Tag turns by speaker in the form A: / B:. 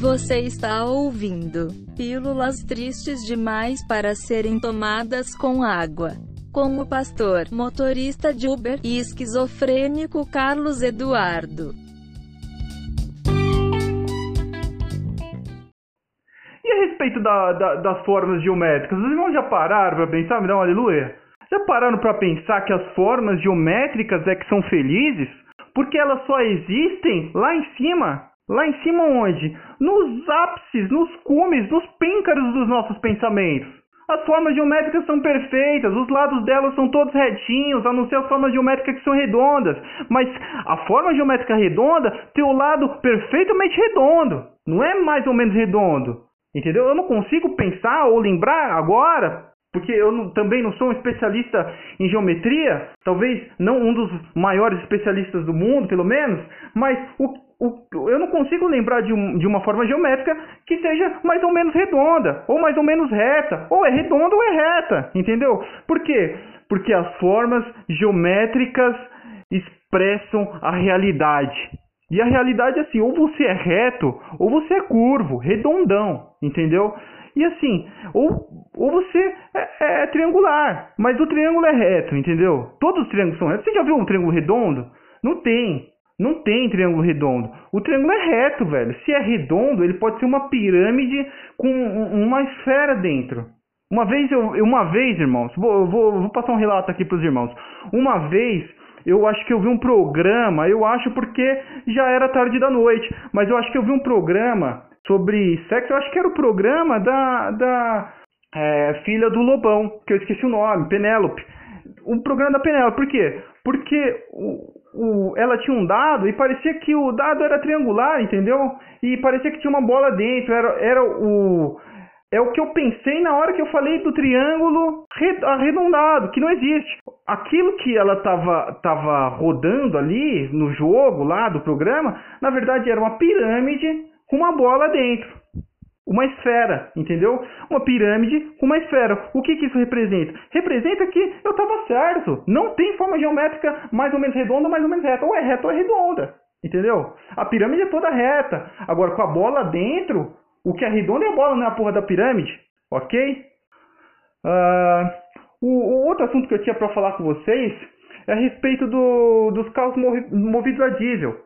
A: Você está ouvindo Pílulas Tristes Demais para Serem Tomadas com Água. Com o pastor, motorista de Uber e esquizofrênico Carlos Eduardo.
B: E a respeito da, da, das formas geométricas, os irmãos já pararam para pensar? Me dá um aleluia. Já pararam para pensar que as formas geométricas é que são felizes? Porque elas só existem lá em cima Lá em cima onde? Nos ápices, nos cumes, nos píncaros dos nossos pensamentos. As formas geométricas são perfeitas, os lados delas são todos retinhos, a não ser as formas geométricas que são redondas. Mas a forma geométrica redonda tem o lado perfeitamente redondo, não é mais ou menos redondo. Entendeu? Eu não consigo pensar ou lembrar agora porque eu não, também não sou um especialista em geometria, talvez não um dos maiores especialistas do mundo, pelo menos, mas o, eu não consigo lembrar de, um, de, uma forma geométrica que seja mais ou menos redonda, ou mais ou menos reta, ou é redonda ou é reta, entendeu? Por quê? Porque as formas geométricas expressam a realidade. E a realidade é assim, ou você é reto, ou você é curvo, redondão, entendeu? E assim, ou, ou você é, é, triangular, mas o triângulo é reto, entendeu? Todos os triângulos são retos. Você já viu um triângulo redondo? Não tem. Não tem triângulo redondo. O triângulo é reto, velho. Se é redondo, ele pode ser uma pirâmide com uma esfera dentro. Uma vez, eu, uma vez, irmãos, vou, vou, vou passar um relato aqui para os irmãos. Uma vez, eu acho que eu vi um programa, eu acho porque já era tarde da noite, mas eu acho que eu vi um programa sobre sexo, eu acho que era o programa da, da é, filha do Lobão, que eu esqueci o nome, Penélope. O programa da Penélope, por quê? Porque o, o, ela tinha um dado e parecia que o dado era triangular, entendeu? E parecia que tinha uma bola dentro, era, era o. É o que eu pensei na hora que eu falei do triângulo arredondado, que não existe. Aquilo que ela estava tava rodando ali no jogo lá do programa, na verdade era uma pirâmide com uma bola dentro. Uma esfera, entendeu? Uma pirâmide com uma esfera. O que, que isso representa? Representa que eu estava certo. Não tem forma geométrica mais ou menos redonda, mais ou menos reta. Ou é reta ou é redonda. Entendeu? A pirâmide é toda reta. Agora, com a bola dentro, o que é redondo é a bola, não é a porra da pirâmide. Ok? Uh, o, o, outro assunto que eu tinha para falar com vocês é a respeito do, dos carros movidos a diesel.